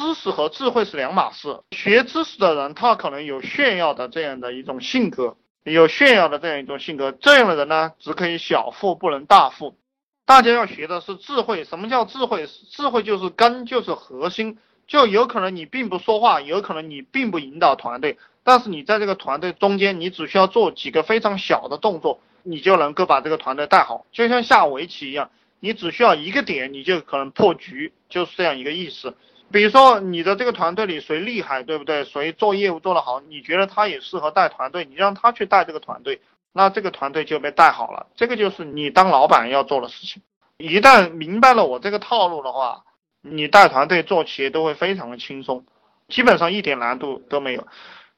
知识和智慧是两码事。学知识的人，他可能有炫耀的这样的一种性格，有炫耀的这样一种性格，这样的人呢，只可以小富不能大富。大家要学的是智慧。什么叫智慧？智慧就是根，就是核心。就有可能你并不说话，有可能你并不引导团队，但是你在这个团队中间，你只需要做几个非常小的动作，你就能够把这个团队带好，就像下围棋一样，你只需要一个点，你就可能破局，就是这样一个意思。比如说你的这个团队里谁厉害，对不对？谁做业务做得好，你觉得他也适合带团队，你让他去带这个团队，那这个团队就被带好了。这个就是你当老板要做的事情。一旦明白了我这个套路的话。你带团队做企业都会非常的轻松，基本上一点难度都没有。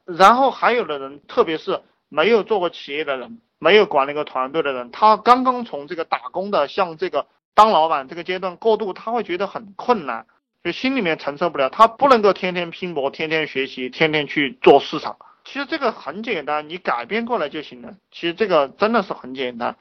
然后还有的人，特别是没有做过企业的人，没有管理过团队的人，他刚刚从这个打工的向这个当老板这个阶段过渡，他会觉得很困难，就心里面承受不了。他不能够天天拼搏，天天学习，天天去做市场。其实这个很简单，你改变过来就行了。其实这个真的是很简单。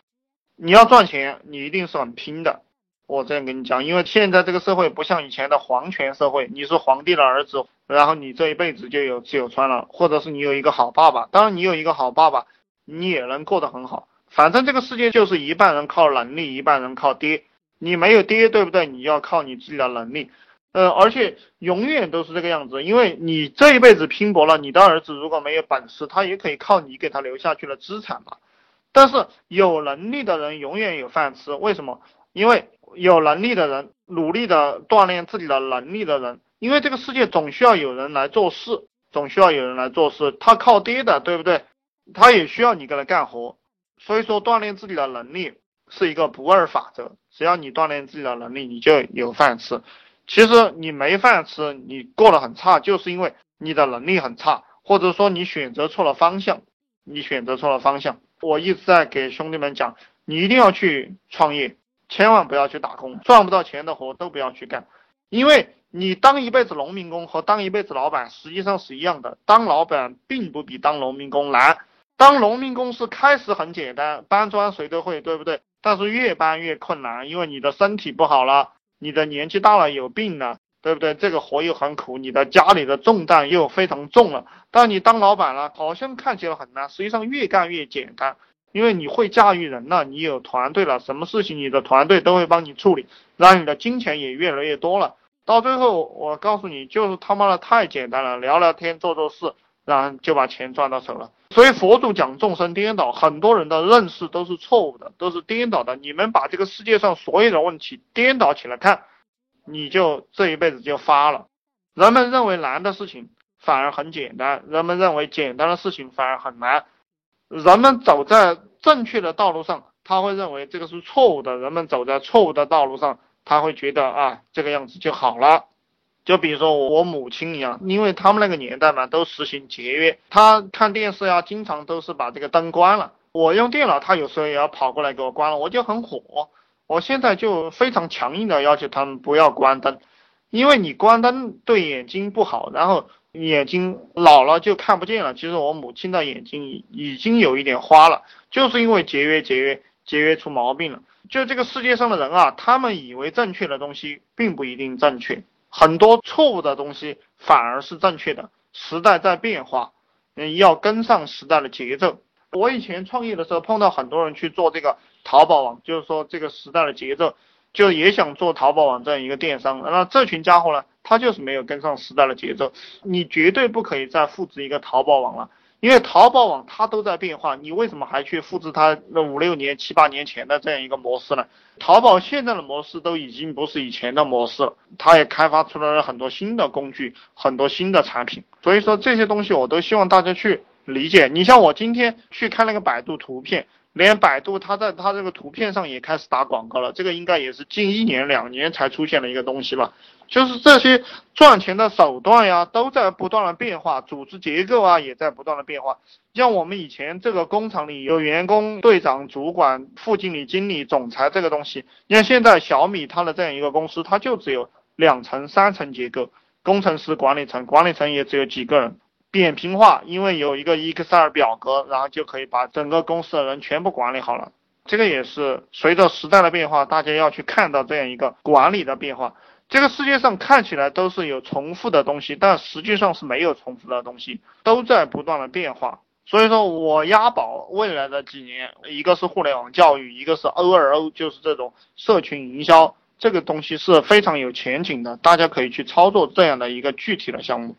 你要赚钱，你一定是很拼的。我这样跟你讲，因为现在这个社会不像以前的皇权社会，你是皇帝的儿子，然后你这一辈子就有自由穿了，或者是你有一个好爸爸。当然，你有一个好爸爸，你也能过得很好。反正这个世界就是一半人靠能力，一半人靠爹。你没有爹，对不对？你要靠你自己的能力。呃，而且永远都是这个样子，因为你这一辈子拼搏了，你的儿子如果没有本事，他也可以靠你给他留下去的资产嘛。但是有能力的人永远有饭吃，为什么？因为有能力的人，努力的锻炼自己的能力的人，因为这个世界总需要有人来做事，总需要有人来做事。他靠爹的，对不对？他也需要你给他干活。所以说，锻炼自己的能力是一个不二法则。只要你锻炼自己的能力，你就有饭吃。其实你没饭吃，你过得很差，就是因为你的能力很差，或者说你选择错了方向。你选择错了方向。我一直在给兄弟们讲，你一定要去创业。千万不要去打工，赚不到钱的活都不要去干，因为你当一辈子农民工和当一辈子老板实际上是一样的。当老板并不比当农民工难，当农民工是开始很简单，搬砖谁都会，对不对？但是越搬越困难，因为你的身体不好了，你的年纪大了有病了，对不对？这个活又很苦，你的家里的重担又非常重了。但你当老板了，好像看起来很难，实际上越干越简单。因为你会驾驭人了，你有团队了，什么事情你的团队都会帮你处理，让你的金钱也越来越多了。到最后，我告诉你，就是他妈的太简单了，聊聊天，做做事，然就把钱赚到手了。所以佛祖讲众生颠倒，很多人的认识都是错误的，都是颠倒的。你们把这个世界上所有的问题颠倒起来看，你就这一辈子就发了。人们认为难的事情反而很简单，人们认为简单的事情反而很难。人们走在正确的道路上，他会认为这个是错误的；人们走在错误的道路上，他会觉得啊，这个样子就好了。就比如说我母亲一样，因为他们那个年代嘛，都实行节约，他看电视呀，经常都是把这个灯关了。我用电脑，他有时候也要跑过来给我关了，我就很火。我现在就非常强硬的要求他们不要关灯，因为你关灯对眼睛不好，然后。眼睛老了就看不见了。其实我母亲的眼睛已经有一点花了，就是因为节约节约节约出毛病了。就这个世界上的人啊，他们以为正确的东西并不一定正确，很多错误的东西反而是正确的。时代在变化，嗯，要跟上时代的节奏。我以前创业的时候碰到很多人去做这个淘宝网，就是说这个时代的节奏，就也想做淘宝网这样一个电商。那这群家伙呢？他就是没有跟上时代的节奏，你绝对不可以再复制一个淘宝网了，因为淘宝网它都在变化，你为什么还去复制它那五六年、七八年前的这样一个模式呢？淘宝现在的模式都已经不是以前的模式了，它也开发出来了很多新的工具，很多新的产品，所以说这些东西我都希望大家去理解。你像我今天去看那个百度图片。连百度它在它这个图片上也开始打广告了，这个应该也是近一年两年才出现的一个东西吧。就是这些赚钱的手段呀，都在不断的变化，组织结构啊也在不断的变化。像我们以前这个工厂里有员工、队长、主管、副经理、经理、总裁这个东西，你看现在小米它的这样一个公司，它就只有两层、三层结构，工程师、管理层，管理层也只有几个人。扁平化，因为有一个 Excel 表格，然后就可以把整个公司的人全部管理好了。这个也是随着时代的变化，大家要去看到这样一个管理的变化。这个世界上看起来都是有重复的东西，但实际上是没有重复的东西，都在不断的变化。所以说我押宝未来的几年，一个是互联网教育，一个是 O2O，就是这种社群营销，这个东西是非常有前景的，大家可以去操作这样的一个具体的项目。